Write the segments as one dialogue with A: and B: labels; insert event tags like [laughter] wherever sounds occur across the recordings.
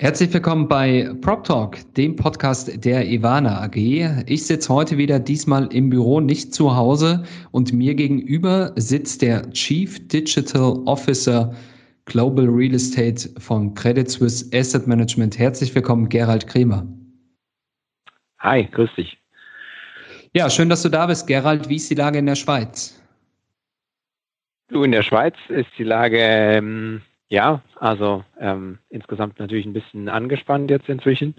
A: Herzlich willkommen bei Prop Talk, dem Podcast der Ivana AG. Ich sitze heute wieder diesmal im Büro, nicht zu Hause und mir gegenüber sitzt der Chief Digital Officer Global Real Estate von Credit Suisse Asset Management. Herzlich willkommen, Gerald Kremer.
B: Hi, grüß dich.
A: Ja, schön, dass du da bist, Gerald. Wie ist die Lage in der Schweiz?
B: Du, in der Schweiz ist die Lage ähm ja, also ähm, insgesamt natürlich ein bisschen angespannt jetzt inzwischen,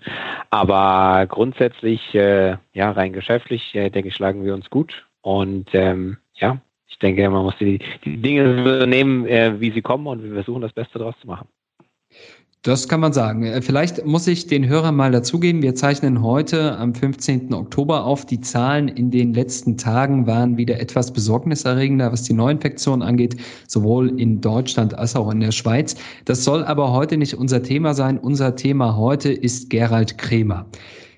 B: aber grundsätzlich, äh, ja, rein geschäftlich, äh, denke ich, schlagen wir uns gut und ähm, ja, ich denke, man muss die, die Dinge nehmen, äh, wie sie kommen und wir versuchen das Beste daraus zu machen.
A: Das kann man sagen. Äh, vielleicht muss ich den Hörern mal dazugeben, wir zeichnen heute am 15. Oktober auf. Die Zahlen in den letzten Tagen waren wieder etwas besorgniserregender, was die Neuinfektion angeht, sowohl in Deutschland als auch in der Schweiz. Das soll aber heute nicht unser Thema sein. Unser Thema heute ist Gerald Kremer.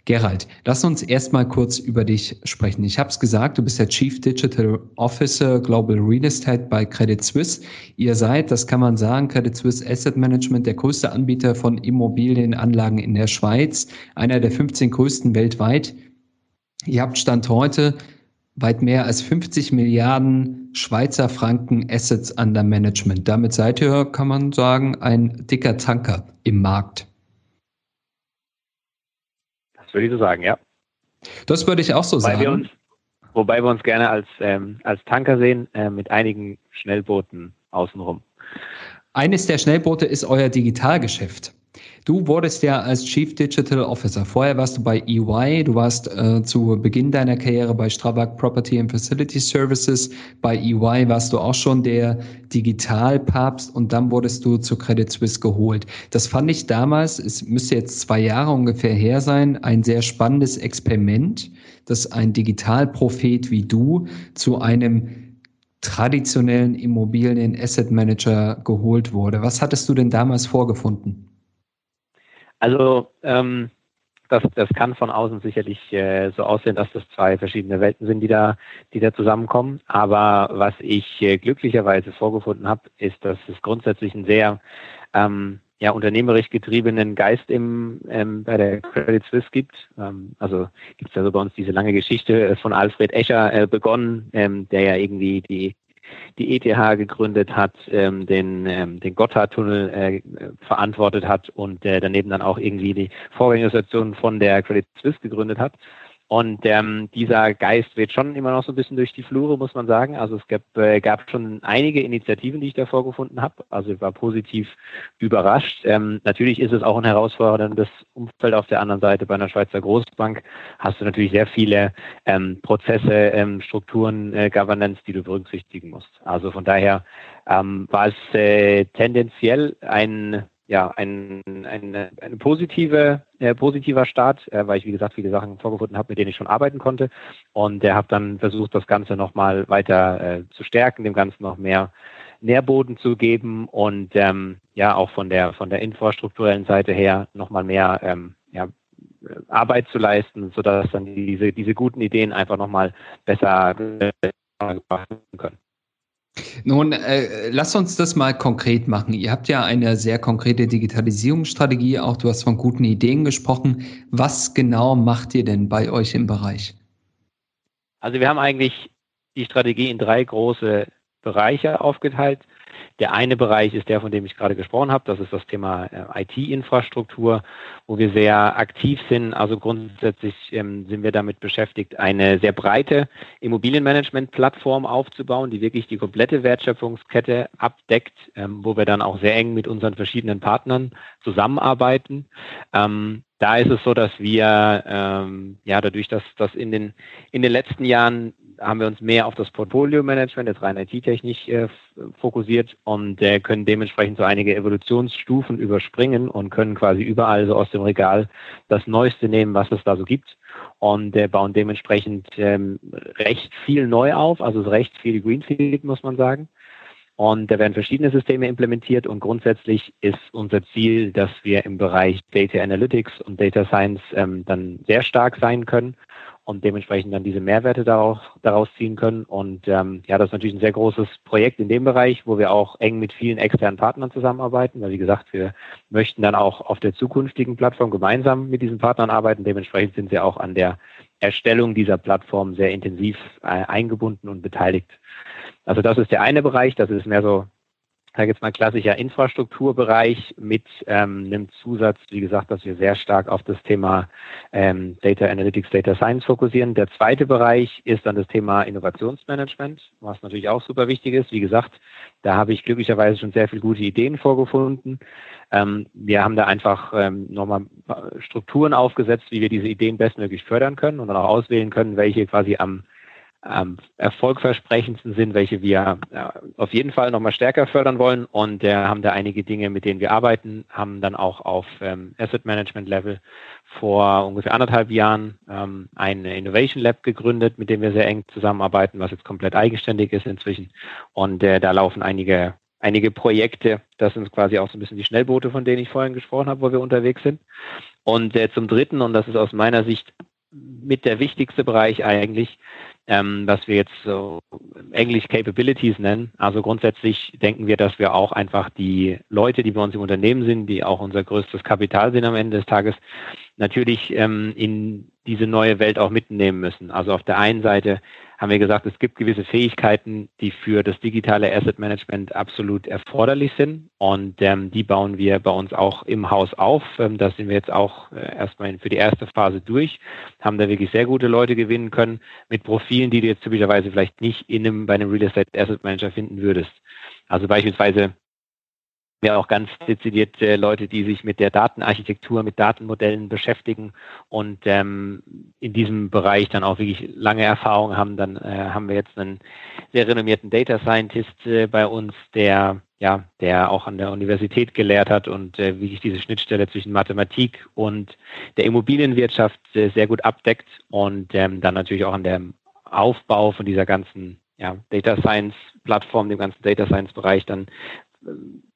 A: Gerald, lass uns erstmal kurz über dich sprechen. Ich habe es gesagt, du bist der Chief Digital Officer Global Real Estate bei Credit Suisse. Ihr seid, das kann man sagen, Credit Suisse Asset Management, der größte Anbieter von Immobilienanlagen in der Schweiz, einer der 15 größten weltweit. Ihr habt Stand heute weit mehr als 50 Milliarden Schweizer Franken Assets under Management. Damit seid ihr, kann man sagen, ein dicker Tanker im Markt
B: würde ich so sagen, ja.
A: Das würde ich auch so wobei sagen.
B: Wir uns, wobei wir uns gerne als, ähm, als Tanker sehen, äh, mit einigen Schnellbooten außenrum.
A: Eines der Schnellboote ist euer Digitalgeschäft. Du wurdest ja als Chief Digital Officer. Vorher warst du bei EY, du warst äh, zu Beginn deiner Karriere bei Strabag Property and Facility Services. Bei EY warst du auch schon der Digitalpapst und dann wurdest du zu Credit Suisse geholt. Das fand ich damals, es müsste jetzt zwei Jahre ungefähr her sein, ein sehr spannendes Experiment, dass ein Digitalprophet wie du zu einem traditionellen Immobilien Asset Manager geholt wurde. Was hattest du denn damals vorgefunden?
B: Also ähm, das, das kann von außen sicherlich äh, so aussehen, dass das zwei verschiedene Welten sind, die da, die da zusammenkommen. Aber was ich äh, glücklicherweise vorgefunden habe, ist, dass es grundsätzlich einen sehr ähm, ja, unternehmerisch getriebenen Geist im, ähm, bei der Credit Suisse gibt. Ähm, also gibt es also bei uns diese lange Geschichte äh, von Alfred Escher äh, begonnen, ähm, der ja irgendwie die die ETH gegründet hat, ähm, den, ähm, den Gotthardtunnel äh, verantwortet hat und äh, daneben dann auch irgendwie die Vorgängerstation von der Credit Suisse gegründet hat. Und ähm, dieser Geist wird schon immer noch so ein bisschen durch die Flure, muss man sagen. Also es gab, äh, gab schon einige Initiativen, die ich davor gefunden habe. Also ich war positiv überrascht. Ähm, natürlich ist es auch ein herausforderndes Umfeld auf der anderen Seite. Bei einer Schweizer Großbank hast du natürlich sehr viele ähm, Prozesse, ähm, Strukturen, äh, Governance, die du berücksichtigen musst. Also von daher ähm, war es äh, tendenziell ein ja, ein, ein, ein positive, äh, positiver Start, äh, weil ich, wie gesagt, viele Sachen vorgefunden habe, mit denen ich schon arbeiten konnte. Und der habe dann versucht, das Ganze nochmal weiter äh, zu stärken, dem Ganzen noch mehr Nährboden zu geben und ähm, ja, auch von der, von der infrastrukturellen Seite her nochmal mehr ähm, ja, Arbeit zu leisten, sodass dann diese, diese guten Ideen einfach nochmal besser äh, gebracht werden können.
A: Nun, äh, lass uns das mal konkret machen. Ihr habt ja eine sehr konkrete Digitalisierungsstrategie, auch du hast von guten Ideen gesprochen. Was genau macht ihr denn bei euch im Bereich?
B: Also wir haben eigentlich die Strategie in drei große Bereiche aufgeteilt. Der eine Bereich ist der, von dem ich gerade gesprochen habe. Das ist das Thema äh, IT-Infrastruktur, wo wir sehr aktiv sind. Also grundsätzlich ähm, sind wir damit beschäftigt, eine sehr breite Immobilienmanagement-Plattform aufzubauen, die wirklich die komplette Wertschöpfungskette abdeckt, ähm, wo wir dann auch sehr eng mit unseren verschiedenen Partnern zusammenarbeiten. Ähm, da ist es so, dass wir ähm, ja dadurch, dass das in den in den letzten Jahren haben wir uns mehr auf das Portfolio-Management, jetzt rein IT-technisch äh, fokussiert und äh, können dementsprechend so einige Evolutionsstufen überspringen und können quasi überall so aus dem Regal das Neueste nehmen, was es da so gibt. Und äh, bauen dementsprechend ähm, recht viel neu auf, also recht viel Greenfield, muss man sagen. Und da werden verschiedene Systeme implementiert und grundsätzlich ist unser Ziel, dass wir im Bereich Data Analytics und Data Science ähm, dann sehr stark sein können und dementsprechend dann diese Mehrwerte daraus, daraus ziehen können. Und ähm, ja, das ist natürlich ein sehr großes Projekt in dem Bereich, wo wir auch eng mit vielen externen Partnern zusammenarbeiten, weil wie gesagt, wir möchten dann auch auf der zukünftigen Plattform gemeinsam mit diesen Partnern arbeiten. Dementsprechend sind wir auch an der Erstellung dieser Plattform sehr intensiv äh, eingebunden und beteiligt. Also das ist der eine Bereich, das ist mehr so, sage jetzt mal klassischer Infrastrukturbereich mit ähm, einem Zusatz, wie gesagt, dass wir sehr stark auf das Thema ähm, Data Analytics, Data Science fokussieren. Der zweite Bereich ist dann das Thema Innovationsmanagement, was natürlich auch super wichtig ist. Wie gesagt, da habe ich glücklicherweise schon sehr viele gute Ideen vorgefunden. Ähm, wir haben da einfach ähm, nochmal Strukturen aufgesetzt, wie wir diese Ideen bestmöglich fördern können und dann auch auswählen können, welche quasi am ähm, erfolgversprechendsten sind, welche wir äh, auf jeden Fall nochmal stärker fördern wollen. Und äh, haben da einige Dinge, mit denen wir arbeiten, haben dann auch auf ähm, Asset Management Level vor ungefähr anderthalb Jahren ähm, ein Innovation Lab gegründet, mit dem wir sehr eng zusammenarbeiten, was jetzt komplett eigenständig ist inzwischen. Und äh, da laufen einige einige Projekte, das sind quasi auch so ein bisschen die Schnellboote, von denen ich vorhin gesprochen habe, wo wir unterwegs sind. Und äh, zum Dritten, und das ist aus meiner Sicht mit der wichtigste Bereich eigentlich, ähm, was wir jetzt so Englisch Capabilities nennen. Also grundsätzlich denken wir, dass wir auch einfach die Leute, die bei uns im Unternehmen sind, die auch unser größtes Kapital sind am Ende des Tages, natürlich ähm, in diese neue Welt auch mitnehmen müssen. Also auf der einen Seite haben wir gesagt, es gibt gewisse Fähigkeiten, die für das digitale Asset Management absolut erforderlich sind. Und ähm, die bauen wir bei uns auch im Haus auf. Ähm, da sind wir jetzt auch äh, erstmal für die erste Phase durch, haben da wirklich sehr gute Leute gewinnen können mit Profilen, die du jetzt typischerweise vielleicht nicht in einem, bei einem Real Estate Asset Manager finden würdest. Also beispielsweise ja auch ganz dezidiert äh, Leute, die sich mit der Datenarchitektur, mit Datenmodellen beschäftigen und ähm, in diesem Bereich dann auch wirklich lange Erfahrung haben. Dann äh, haben wir jetzt einen sehr renommierten Data Scientist äh, bei uns, der ja, der auch an der Universität gelehrt hat und äh, wirklich diese Schnittstelle zwischen Mathematik und der Immobilienwirtschaft äh, sehr gut abdeckt und ähm, dann natürlich auch an dem Aufbau von dieser ganzen ja, Data Science Plattform, dem ganzen Data Science Bereich dann äh,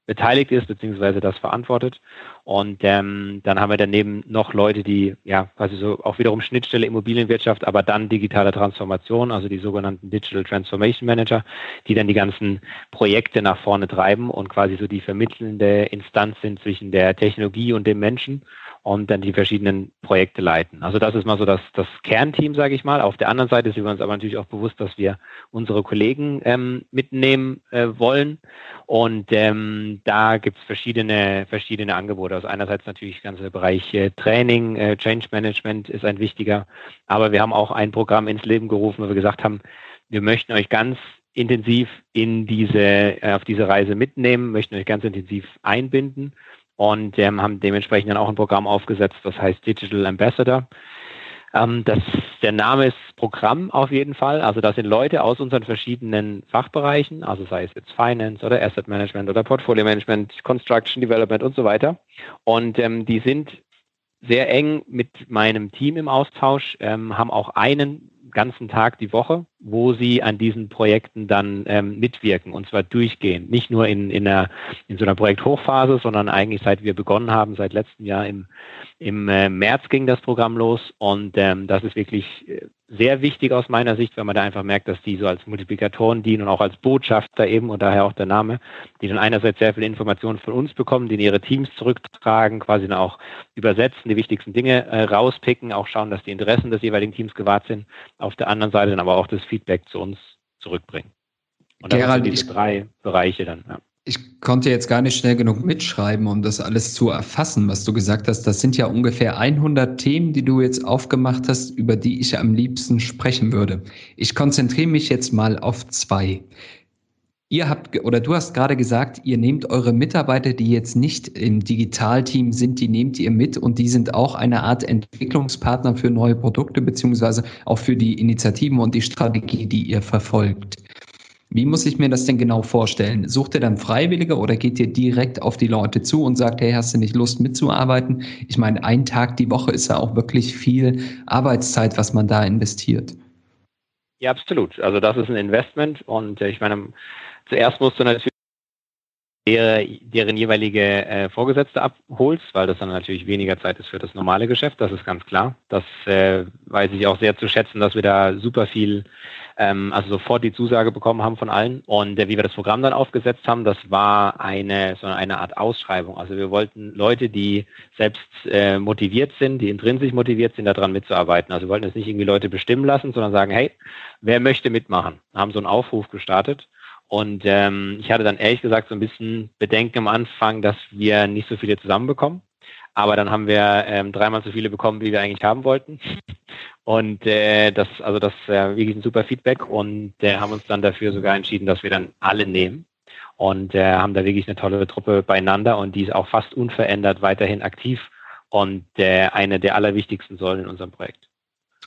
B: beteiligt ist, beziehungsweise das verantwortet. Und ähm, dann haben wir daneben noch Leute, die ja quasi so auch wiederum Schnittstelle Immobilienwirtschaft, aber dann digitale Transformation, also die sogenannten Digital Transformation Manager, die dann die ganzen Projekte nach vorne treiben und quasi so die vermittelnde Instanz sind zwischen der Technologie und dem Menschen und dann die verschiedenen Projekte leiten. Also das ist mal so das, das Kernteam, sage ich mal. Auf der anderen Seite sind wir uns aber natürlich auch bewusst, dass wir unsere Kollegen ähm, mitnehmen äh, wollen. Und ähm, da gibt es verschiedene, verschiedene Angebote. Also einerseits natürlich der ganze Bereich Training, äh, Change Management ist ein wichtiger. Aber wir haben auch ein Programm ins Leben gerufen, wo wir gesagt haben, wir möchten euch ganz intensiv in diese, äh, auf diese Reise mitnehmen, möchten euch ganz intensiv einbinden und ähm, haben dementsprechend dann auch ein Programm aufgesetzt, das heißt Digital Ambassador. Ähm, das, der Name ist Programm auf jeden Fall. Also das sind Leute aus unseren verschiedenen Fachbereichen, also sei es jetzt Finance oder Asset Management oder Portfolio Management, Construction Development und so weiter. Und ähm, die sind sehr eng mit meinem Team im Austausch, ähm, haben auch einen ganzen Tag die Woche, wo sie an diesen Projekten dann ähm, mitwirken und zwar durchgehend. Nicht nur in, in, einer, in so einer Projekthochphase, sondern eigentlich seit wir begonnen haben, seit letztem Jahr im, im äh, März ging das Programm los und ähm, das ist wirklich äh, sehr wichtig aus meiner Sicht, weil man da einfach merkt, dass die so als Multiplikatoren dienen und auch als Botschafter eben und daher auch der Name, die dann einerseits sehr viele Informationen von uns bekommen, die in ihre Teams zurücktragen, quasi dann auch übersetzen, die wichtigsten Dinge äh, rauspicken, auch schauen, dass die Interessen des jeweiligen Teams gewahrt sind, auf der anderen Seite dann aber auch das Feedback zu uns zurückbringen. Und das Gerald, diese drei Bereiche dann. Ja.
A: Ich konnte jetzt gar nicht schnell genug mitschreiben, um das alles zu erfassen, was du gesagt hast. Das sind ja ungefähr 100 Themen, die du jetzt aufgemacht hast, über die ich am liebsten sprechen würde. Ich konzentriere mich jetzt mal auf zwei. Ihr habt oder du hast gerade gesagt, ihr nehmt eure Mitarbeiter, die jetzt nicht im Digitalteam sind, die nehmt ihr mit und die sind auch eine Art Entwicklungspartner für neue Produkte beziehungsweise auch für die Initiativen und die Strategie, die ihr verfolgt. Wie muss ich mir das denn genau vorstellen? Sucht ihr dann Freiwillige oder geht ihr direkt auf die Leute zu und sagt, hey, hast du nicht Lust mitzuarbeiten? Ich meine, ein Tag die Woche ist ja auch wirklich viel Arbeitszeit, was man da investiert.
B: Ja, absolut. Also das ist ein Investment und äh, ich meine, zuerst musst du natürlich deren jeweilige äh, Vorgesetzte abholst, weil das dann natürlich weniger Zeit ist für das normale Geschäft, das ist ganz klar. Das äh, weiß ich auch sehr zu schätzen, dass wir da super viel, ähm, also sofort die Zusage bekommen haben von allen. Und äh, wie wir das Programm dann aufgesetzt haben, das war eine so eine Art Ausschreibung. Also wir wollten Leute, die selbst äh, motiviert sind, die intrinsisch motiviert sind, daran mitzuarbeiten. Also wir wollten jetzt nicht irgendwie Leute bestimmen lassen, sondern sagen, hey, wer möchte mitmachen? Haben so einen Aufruf gestartet und ähm, ich hatte dann ehrlich gesagt so ein bisschen Bedenken am Anfang, dass wir nicht so viele zusammenbekommen. Aber dann haben wir ähm, dreimal so viele bekommen, wie wir eigentlich haben wollten. Und äh, das, also das äh, wirklich ein super Feedback und äh, haben uns dann dafür sogar entschieden, dass wir dann alle nehmen und äh, haben da wirklich eine tolle Truppe beieinander und die ist auch fast unverändert weiterhin aktiv und äh, eine der allerwichtigsten Säulen in unserem Projekt.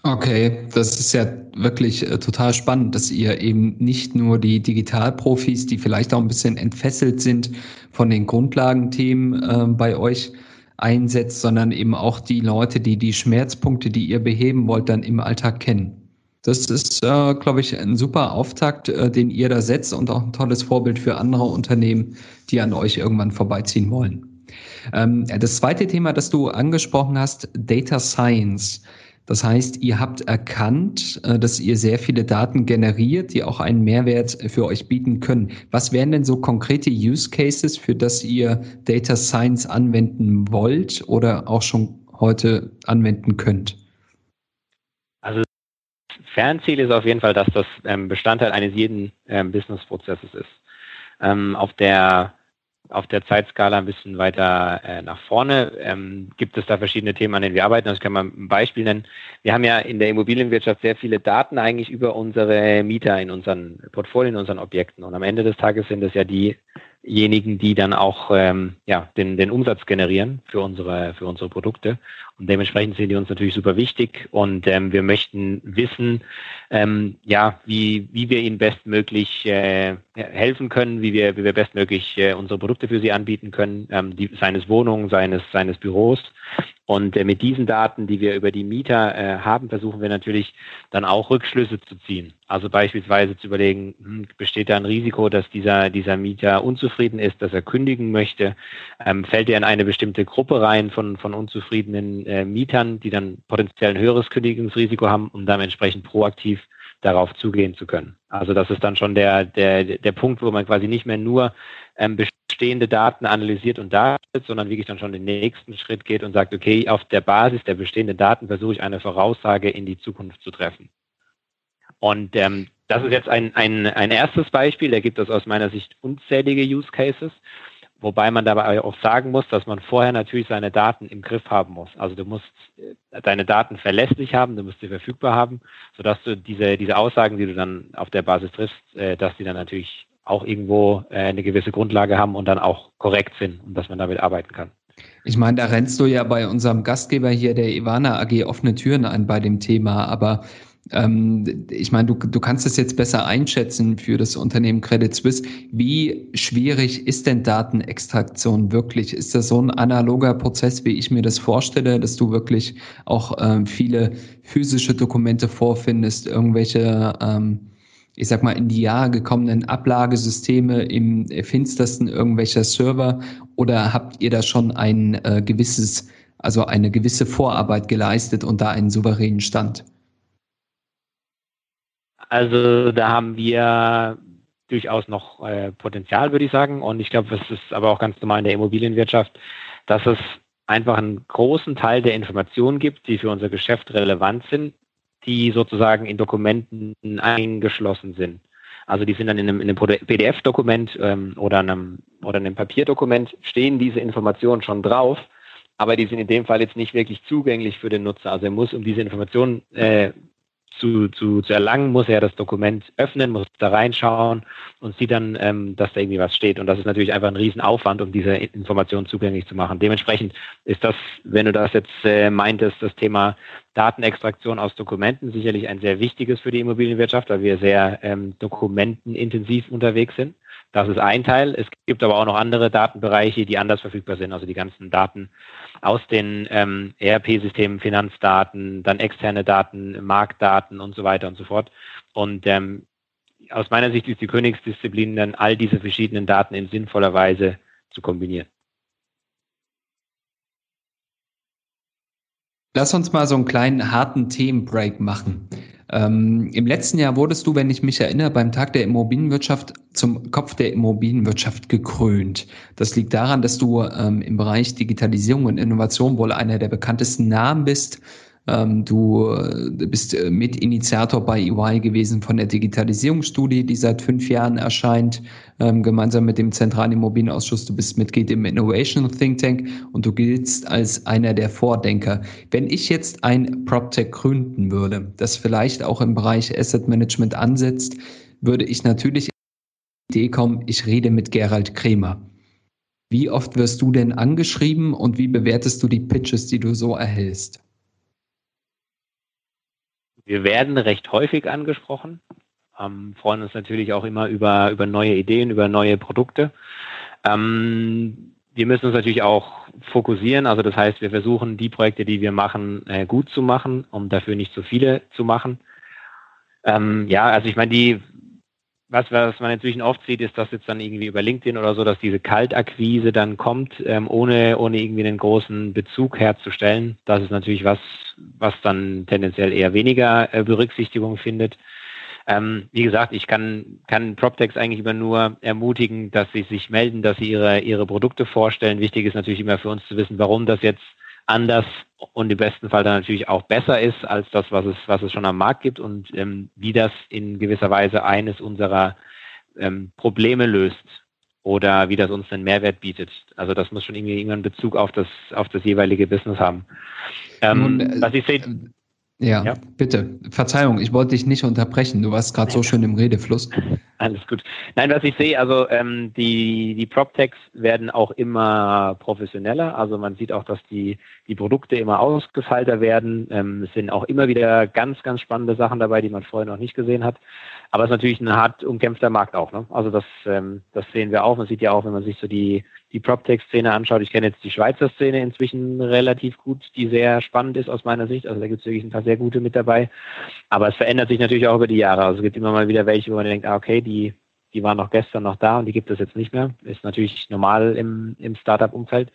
A: Okay, das ist ja wirklich äh, total spannend, dass ihr eben nicht nur die Digitalprofis, die vielleicht auch ein bisschen entfesselt sind von den Grundlagenthemen äh, bei euch einsetzt, sondern eben auch die Leute, die die Schmerzpunkte, die ihr beheben wollt, dann im Alltag kennen. Das ist, äh, glaube ich, ein super Auftakt, äh, den ihr da setzt und auch ein tolles Vorbild für andere Unternehmen, die an euch irgendwann vorbeiziehen wollen. Ähm, das zweite Thema, das du angesprochen hast, Data Science. Das heißt, ihr habt erkannt, äh, dass ihr sehr viele Daten generiert, die auch einen Mehrwert für euch bieten können. Was wären denn so konkrete Use Cases, für das ihr Data Science anwenden wollt oder auch schon heute anwenden könnt?
B: Also Fernziel ist auf jeden Fall, dass das ähm, Bestandteil eines jeden ähm, Business-Prozesses ist. Ähm, auf der auf der Zeitskala ein bisschen weiter äh, nach vorne. Ähm, gibt es da verschiedene Themen, an denen wir arbeiten? Das kann man ein Beispiel nennen. Wir haben ja in der Immobilienwirtschaft sehr viele Daten eigentlich über unsere Mieter in unseren Portfolien, in unseren Objekten. Und am Ende des Tages sind es ja die diejenigen, die dann auch ähm, ja, den, den Umsatz generieren für unsere, für unsere Produkte. Und dementsprechend sind die uns natürlich super wichtig und ähm, wir möchten wissen, ähm, ja, wie, wie wir ihnen bestmöglich äh, helfen können, wie wir, wie wir bestmöglich äh, unsere Produkte für sie anbieten können, ähm, die, seines Wohnungen, seines, seines Büros. Und äh, mit diesen Daten, die wir über die Mieter äh, haben, versuchen wir natürlich dann auch Rückschlüsse zu ziehen. Also beispielsweise zu überlegen, hm, besteht da ein Risiko, dass dieser, dieser Mieter unzufrieden ist, dass er kündigen möchte? Ähm, fällt er in eine bestimmte Gruppe rein von, von unzufriedenen äh, Mietern, die dann potenziell ein höheres Kündigungsrisiko haben, um dann entsprechend proaktiv darauf zugehen zu können. Also das ist dann schon der, der, der Punkt, wo man quasi nicht mehr nur ähm, bestehende Daten analysiert und darstellt, sondern wirklich dann schon den nächsten Schritt geht und sagt, okay, auf der Basis der bestehenden Daten versuche ich eine Voraussage in die Zukunft zu treffen. Und ähm, das ist jetzt ein, ein, ein erstes Beispiel, da gibt es aus meiner Sicht unzählige Use Cases, wobei man dabei auch sagen muss, dass man vorher natürlich seine Daten im Griff haben muss. Also du musst äh, deine Daten verlässlich haben, du musst sie verfügbar haben, sodass du diese, diese Aussagen, die du dann auf der Basis triffst, äh, dass die dann natürlich auch irgendwo äh, eine gewisse Grundlage haben und dann auch korrekt sind und dass man damit arbeiten kann.
A: Ich meine, da rennst du ja bei unserem Gastgeber hier, der Ivana AG, offene Türen ein bei dem Thema, aber ähm, ich meine, du, du kannst es jetzt besser einschätzen für das Unternehmen Credit Suisse. Wie schwierig ist denn Datenextraktion wirklich? Ist das so ein analoger Prozess, wie ich mir das vorstelle, dass du wirklich auch ähm, viele physische Dokumente vorfindest, irgendwelche ähm, ich sag mal, in die Jahre gekommenen Ablagesysteme im finstersten irgendwelcher Server oder habt ihr da schon ein äh, gewisses, also eine gewisse Vorarbeit geleistet und da einen souveränen Stand?
B: Also da haben wir durchaus noch äh, Potenzial, würde ich sagen. Und ich glaube, es ist aber auch ganz normal in der Immobilienwirtschaft, dass es einfach einen großen Teil der Informationen gibt, die für unser Geschäft relevant sind, die sozusagen in Dokumenten eingeschlossen sind. Also die sind dann in einem, einem PDF-Dokument ähm, oder, einem, oder einem Papierdokument, stehen diese Informationen schon drauf, aber die sind in dem Fall jetzt nicht wirklich zugänglich für den Nutzer. Also er muss, um diese Informationen äh, zu, zu, zu erlangen, muss er das Dokument öffnen, muss da reinschauen und sieht dann, ähm, dass da irgendwie was steht. Und das ist natürlich einfach ein Riesenaufwand, um diese Informationen zugänglich zu machen. Dementsprechend ist das, wenn du das jetzt äh, meintest, das Thema Datenextraktion aus Dokumenten sicherlich ein sehr wichtiges für die Immobilienwirtschaft, weil wir sehr ähm, dokumentenintensiv unterwegs sind. Das ist ein Teil. Es gibt aber auch noch andere Datenbereiche, die anders verfügbar sind. Also die ganzen Daten aus den ähm, ERP-Systemen, Finanzdaten, dann externe Daten, Marktdaten und so weiter und so fort. Und ähm, aus meiner Sicht ist die Königsdisziplin dann, all diese verschiedenen Daten in sinnvoller Weise zu kombinieren.
A: Lass uns mal so einen kleinen harten Themenbreak machen. Ähm, Im letzten Jahr wurdest du, wenn ich mich erinnere, beim Tag der Immobilienwirtschaft zum Kopf der Immobilienwirtschaft gekrönt. Das liegt daran, dass du ähm, im Bereich Digitalisierung und Innovation wohl einer der bekanntesten Namen bist ähm, du äh, bist äh, Mitinitiator bei EY gewesen von der Digitalisierungsstudie, die seit fünf Jahren erscheint, ähm, gemeinsam mit dem Zentralen Immobilienausschuss. Du bist Mitglied im Innovation Think Tank und du giltst als einer der Vordenker. Wenn ich jetzt ein PropTech gründen würde, das vielleicht auch im Bereich Asset Management ansetzt, würde ich natürlich die Idee kommen, ich rede mit Gerald Kremer. Wie oft wirst du denn angeschrieben und wie bewertest du die Pitches, die du so erhältst?
B: Wir werden recht häufig angesprochen, ähm, freuen uns natürlich auch immer über, über neue Ideen, über neue Produkte. Ähm, wir müssen uns natürlich auch fokussieren, also das heißt, wir versuchen die Projekte, die wir machen, äh, gut zu machen, um dafür nicht zu viele zu machen. Ähm, ja, also ich meine, die was, was man inzwischen oft sieht, ist, dass jetzt dann irgendwie über LinkedIn oder so, dass diese Kaltakquise dann kommt, ähm, ohne, ohne irgendwie einen großen Bezug herzustellen. Das ist natürlich was, was dann tendenziell eher weniger äh, Berücksichtigung findet. Ähm, wie gesagt, ich kann, kann PropTechs eigentlich immer nur ermutigen, dass sie sich melden, dass sie ihre, ihre Produkte vorstellen. Wichtig ist natürlich immer für uns zu wissen, warum das jetzt anders und im besten Fall dann natürlich auch besser ist als das, was es, was es schon am Markt gibt und ähm, wie das in gewisser Weise eines unserer ähm, Probleme löst oder wie das uns einen Mehrwert bietet. Also das muss schon irgendwie irgendeinen Bezug auf das, auf das jeweilige Business haben.
A: Ähm, Nun, äh, was ich sehe. Ja, ja, bitte. Verzeihung, ich wollte dich nicht unterbrechen. Du warst gerade so schön im Redefluss. [laughs]
B: Alles gut. Nein, was ich sehe, also ähm, die, die PropTechs werden auch immer professioneller. Also man sieht auch, dass die, die Produkte immer ausgefeilter werden. Ähm, es sind auch immer wieder ganz, ganz spannende Sachen dabei, die man vorher noch nicht gesehen hat. Aber es ist natürlich ein hart umkämpfter Markt auch. Ne? Also das, ähm, das sehen wir auch. Man sieht ja auch, wenn man sich so die, die PropTech-Szene anschaut. Ich kenne jetzt die Schweizer Szene inzwischen relativ gut, die sehr spannend ist aus meiner Sicht. Also da gibt es wirklich ein paar sehr gute mit dabei. Aber es verändert sich natürlich auch über die Jahre. Also es gibt immer mal wieder welche, wo man denkt, ah, okay, die, die waren noch gestern noch da und die gibt es jetzt nicht mehr. Ist natürlich normal im, im Startup-Umfeld.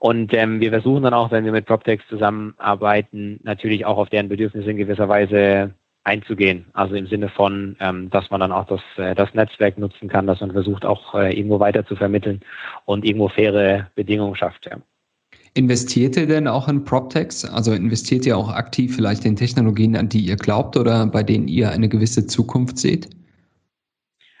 B: Und ähm, wir versuchen dann auch, wenn wir mit PropTechs zusammenarbeiten, natürlich auch auf deren Bedürfnisse in gewisser Weise einzugehen. Also im Sinne von, ähm, dass man dann auch das, äh, das Netzwerk nutzen kann, dass man versucht auch äh, irgendwo weiter zu vermitteln und irgendwo faire Bedingungen schafft. Ja.
A: Investiert ihr denn auch in PropTechs? Also investiert ihr auch aktiv vielleicht in Technologien, an die ihr glaubt oder bei denen ihr eine gewisse Zukunft seht?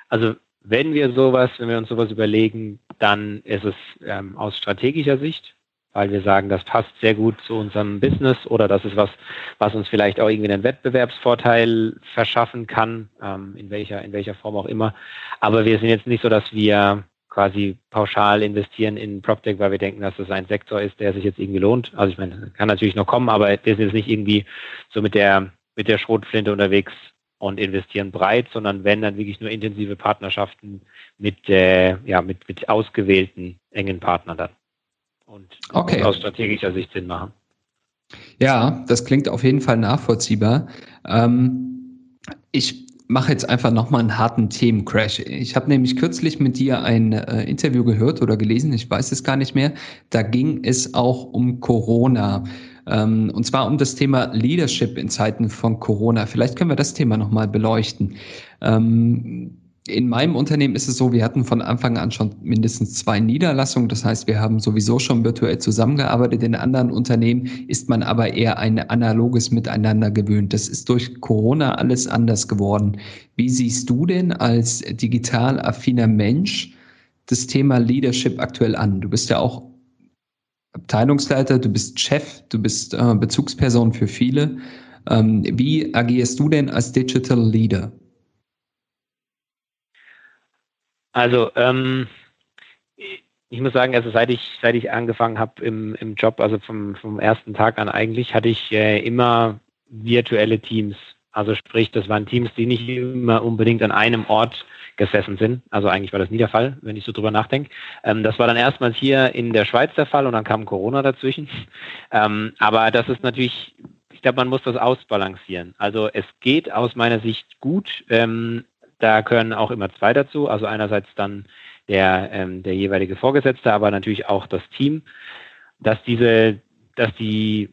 B: Also wenn wir sowas, wenn wir uns sowas überlegen, dann ist es ähm, aus strategischer Sicht weil wir sagen, das passt sehr gut zu unserem Business oder das ist was, was uns vielleicht auch irgendwie einen Wettbewerbsvorteil verschaffen kann, ähm, in welcher, in welcher Form auch immer. Aber wir sind jetzt nicht so, dass wir quasi pauschal investieren in PropTech, weil wir denken, dass das ein Sektor ist, der sich jetzt irgendwie lohnt. Also ich meine, kann natürlich noch kommen, aber wir sind jetzt nicht irgendwie so mit der, mit der Schrotflinte unterwegs und investieren breit, sondern wenn dann wirklich nur intensive Partnerschaften mit, äh, ja, mit, mit ausgewählten engen Partnern dann und okay. aus strategischer Sicht Sinn machen.
A: Ja, das klingt auf jeden Fall nachvollziehbar. Ähm, ich mache jetzt einfach nochmal einen harten Themencrash. Ich habe nämlich kürzlich mit dir ein äh, Interview gehört oder gelesen, ich weiß es gar nicht mehr. Da ging es auch um Corona. Ähm, und zwar um das Thema Leadership in Zeiten von Corona. Vielleicht können wir das Thema nochmal beleuchten. Ähm, in meinem Unternehmen ist es so, wir hatten von Anfang an schon mindestens zwei Niederlassungen. Das heißt, wir haben sowieso schon virtuell zusammengearbeitet. In anderen Unternehmen ist man aber eher ein analoges Miteinander gewöhnt. Das ist durch Corona alles anders geworden. Wie siehst du denn als digital affiner Mensch das Thema Leadership aktuell an? Du bist ja auch Abteilungsleiter, du bist Chef, du bist äh, Bezugsperson für viele. Ähm, wie agierst du denn als Digital Leader?
B: Also ähm, ich muss sagen, also seit ich seit ich angefangen habe im, im Job, also vom, vom ersten Tag an eigentlich, hatte ich äh, immer virtuelle Teams. Also sprich, das waren Teams, die nicht immer unbedingt an einem Ort gesessen sind. Also eigentlich war das nie der Fall, wenn ich so drüber nachdenke. Ähm, das war dann erstmals hier in der Schweiz der Fall und dann kam Corona dazwischen. [laughs] Ähm, aber das ist natürlich, ich glaube, man muss das ausbalancieren. Also es geht aus meiner Sicht gut. Ähm, da können auch immer zwei dazu. Also einerseits dann der, ähm, der jeweilige Vorgesetzte, aber natürlich auch das Team, dass diese, dass die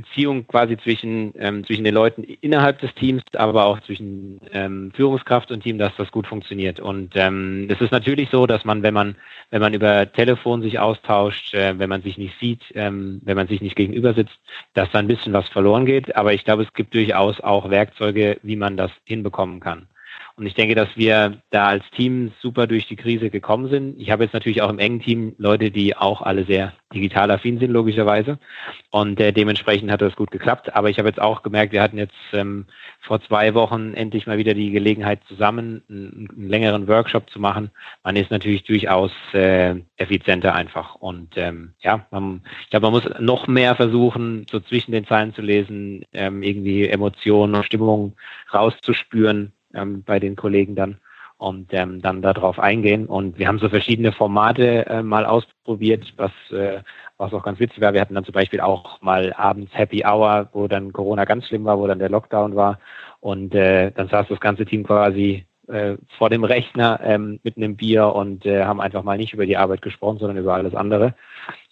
B: Beziehung quasi zwischen, ähm, zwischen den Leuten innerhalb des Teams, aber auch zwischen ähm, Führungskraft und Team, dass das gut funktioniert. Und ähm, es ist natürlich so, dass man, wenn man, wenn man über Telefon sich austauscht, äh, wenn man sich nicht sieht, ähm, wenn man sich nicht gegenüber sitzt, dass da ein bisschen was verloren geht. Aber ich glaube, es gibt durchaus auch Werkzeuge, wie man das hinbekommen kann. Und ich denke, dass wir da als Team super durch die Krise gekommen sind. Ich habe jetzt natürlich auch im engen Team Leute, die auch alle sehr digital affin sind, logischerweise. Und äh, dementsprechend hat das gut geklappt. Aber ich habe jetzt auch gemerkt, wir hatten jetzt ähm, vor zwei Wochen endlich mal wieder die Gelegenheit, zusammen einen, einen längeren Workshop zu machen. Man ist natürlich durchaus äh, effizienter einfach. Und ähm, ja, man, ich glaube, man muss noch mehr versuchen, so zwischen den Zeilen zu lesen, ähm, irgendwie Emotionen und Stimmung rauszuspüren ähm, bei den Kollegen dann und ähm, dann darauf eingehen. Und wir haben so verschiedene Formate äh, mal ausprobiert, was, äh, was auch ganz witzig war. Wir hatten dann zum Beispiel auch mal abends Happy Hour, wo dann Corona ganz schlimm war, wo dann der Lockdown war. Und äh, dann saß das ganze Team quasi äh, vor dem Rechner ähm, mit einem Bier und äh, haben einfach mal nicht über die Arbeit gesprochen, sondern über alles andere.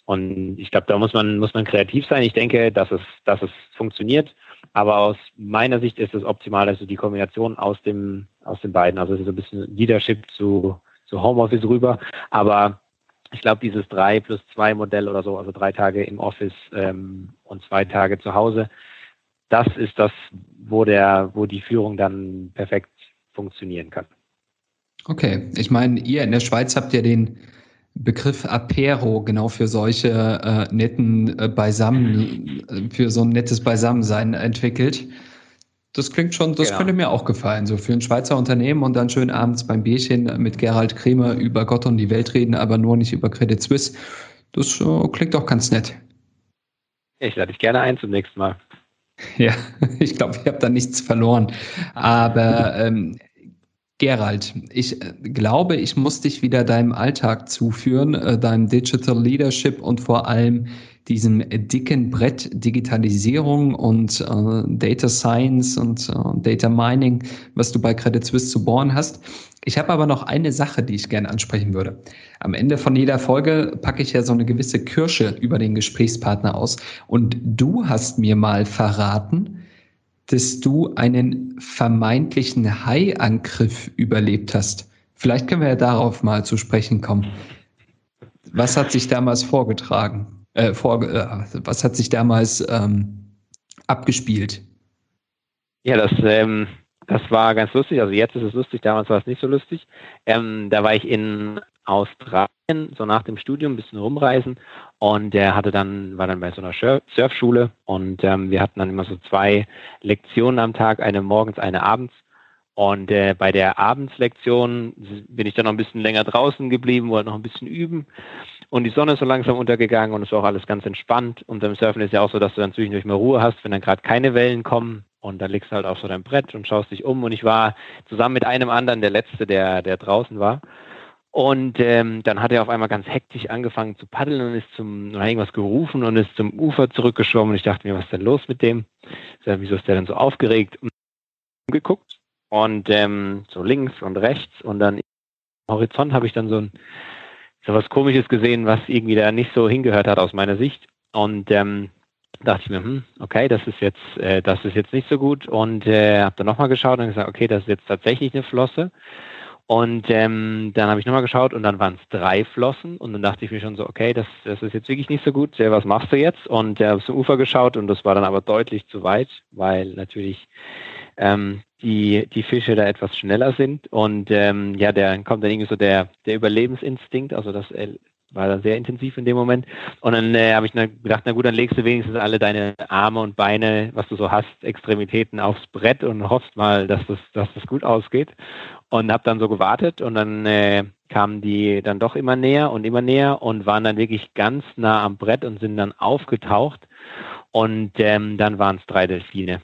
B: Und ich glaube, da muss man, muss man kreativ sein. Ich denke, dass es, dass es funktioniert. Aber aus meiner Sicht ist es optimal, also die Kombination aus dem, aus den beiden. Also es ist so ein bisschen Leadership zu, zu Homeoffice rüber. Aber ich glaube, dieses 3 plus 2 Modell oder so, also drei Tage im Office ähm, und zwei Tage zu Hause, das ist das, wo der, wo die Führung dann perfekt funktionieren kann.
A: Okay, ich meine, ihr in der Schweiz habt ja den Begriff Apero genau für solche äh, netten äh, Beisammen, äh, für so ein nettes Beisammensein entwickelt. Das klingt schon, das genau. könnte mir auch gefallen, so für ein Schweizer Unternehmen und dann schön abends beim Bierchen mit Gerald Kremer über Gott und die Welt reden, aber nur nicht über Credit Suisse. Das äh, klingt auch ganz nett.
B: Ich lade dich gerne ein zum nächsten Mal.
A: Ja, [laughs] ich glaube, ich habe da nichts verloren. Aber ähm, Gerald, ich äh, glaube, ich muss dich wieder deinem Alltag zuführen, äh, deinem Digital Leadership und vor allem diesem dicken Brett Digitalisierung und äh, Data Science und äh, Data Mining, was du bei Credit Suisse zu bohren hast. Ich habe aber noch eine Sache, die ich gerne ansprechen würde. Am Ende von jeder Folge packe ich ja so eine gewisse Kirsche über den Gesprächspartner aus. Und du hast mir mal verraten, dass du einen vermeintlichen Hai-Angriff überlebt hast. Vielleicht können wir ja darauf mal zu sprechen kommen. Was hat sich damals vorgetragen? Äh, vor, äh, was hat sich damals ähm, abgespielt?
B: Ja, das, ähm, das war ganz lustig. Also jetzt ist es lustig, damals war es nicht so lustig. Ähm, da war ich in Australien, so nach dem Studium, ein bisschen rumreisen und der hatte dann, war dann bei so einer Surfschule und ähm, wir hatten dann immer so zwei Lektionen am Tag, eine morgens, eine abends. Und äh, bei der Abendslektion bin ich dann noch ein bisschen länger draußen geblieben, wollte noch ein bisschen üben. Und die Sonne ist so langsam untergegangen und es war auch alles ganz entspannt. Und beim Surfen ist ja auch so, dass du dann zwischendurch mal Ruhe hast, wenn dann gerade keine Wellen kommen. Und dann liegst du halt auf so deinem Brett und schaust dich um. Und ich war zusammen mit einem anderen der Letzte, der, der draußen war. Und ähm, dann hat er auf einmal ganz hektisch angefangen zu paddeln und ist zum, und hat irgendwas gerufen und ist zum Ufer zurückgeschwommen. Und ich dachte mir, was ist denn los mit dem? Wieso ist der denn so aufgeregt? Und geguckt und ähm, so links und rechts und dann im Horizont habe ich dann so ein so was Komisches gesehen, was irgendwie da nicht so hingehört hat aus meiner Sicht. Und ähm, dachte ich mir, hm, okay, das ist jetzt, äh, das ist jetzt nicht so gut. Und äh, habe dann nochmal geschaut und gesagt, okay, das ist jetzt tatsächlich eine Flosse. Und ähm, dann habe ich nochmal geschaut und dann waren es drei Flossen. Und dann dachte ich mir schon so, okay, das, das ist jetzt wirklich nicht so gut, was machst du jetzt? Und äh, habe zum Ufer geschaut und das war dann aber deutlich zu weit, weil natürlich ähm, die, die Fische da etwas schneller sind. Und ähm, ja, der kommt dann irgendwie so der, der Überlebensinstinkt, also das war dann sehr intensiv in dem Moment. Und dann äh, habe ich gedacht, na gut, dann legst du wenigstens alle deine Arme und Beine, was du so hast, Extremitäten aufs Brett und hoffst mal, dass das, dass das gut ausgeht. Und habe dann so gewartet und dann äh, kamen die dann doch immer näher und immer näher und waren dann wirklich ganz nah am Brett und sind dann aufgetaucht. Und ähm, dann waren es drei Delfine.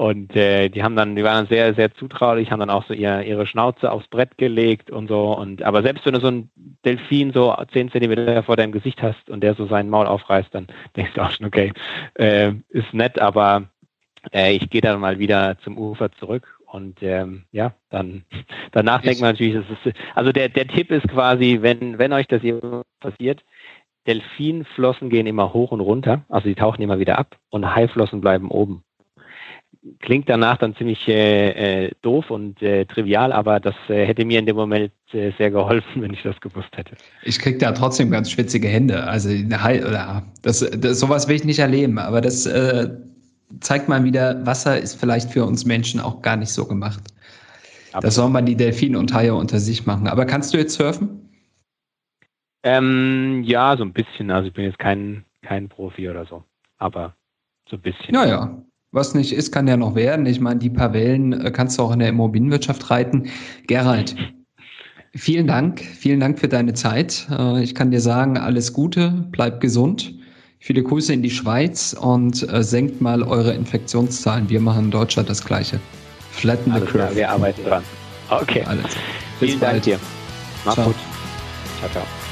B: Und äh, die haben dann, die waren dann sehr, sehr zutraulich, haben dann auch so ihr, ihre Schnauze aufs Brett gelegt und so. Und aber selbst wenn du so einen Delfin so zehn Zentimeter vor deinem Gesicht hast und der so sein Maul aufreißt, dann [laughs] denkst du auch schon, okay, äh, ist nett, aber äh, ich gehe dann mal wieder zum Ufer zurück. Und ähm, ja, dann [laughs] danach ich denkt man natürlich, das ist, also der, der Tipp ist quasi, wenn, wenn euch das passiert, Delfinflossen gehen immer hoch und runter, also die tauchen immer wieder ab und Haiflossen bleiben oben klingt danach dann ziemlich äh, äh, doof und äh, trivial, aber das äh, hätte mir in dem Moment äh, sehr geholfen, [laughs] wenn ich das gewusst hätte.
A: Ich krieg da trotzdem ganz schwitzige Hände. Also oder, das, das, sowas will ich nicht erleben, aber das äh, zeigt mal wieder, Wasser ist vielleicht für uns Menschen auch gar nicht so gemacht. Absolut. Das soll man die Delfine und Haie unter sich machen. Aber kannst du jetzt surfen?
B: Ähm, ja, so ein bisschen. Also ich bin jetzt kein, kein Profi oder so, aber so ein bisschen.
A: Naja, was nicht ist, kann ja noch werden. Ich meine, die paar Wellen äh, kannst du auch in der Immobilienwirtschaft reiten. Gerald, vielen Dank. Vielen Dank für deine Zeit. Äh, ich kann dir sagen, alles Gute, bleib gesund. Viele Grüße in die Schweiz und äh, senkt mal eure Infektionszahlen. Wir machen in Deutschland das Gleiche.
B: Flatten the curve. Wir arbeiten dran. Okay. Alles.
A: Vielen Dank dir.
B: Mach's ciao. gut. Ciao, ciao.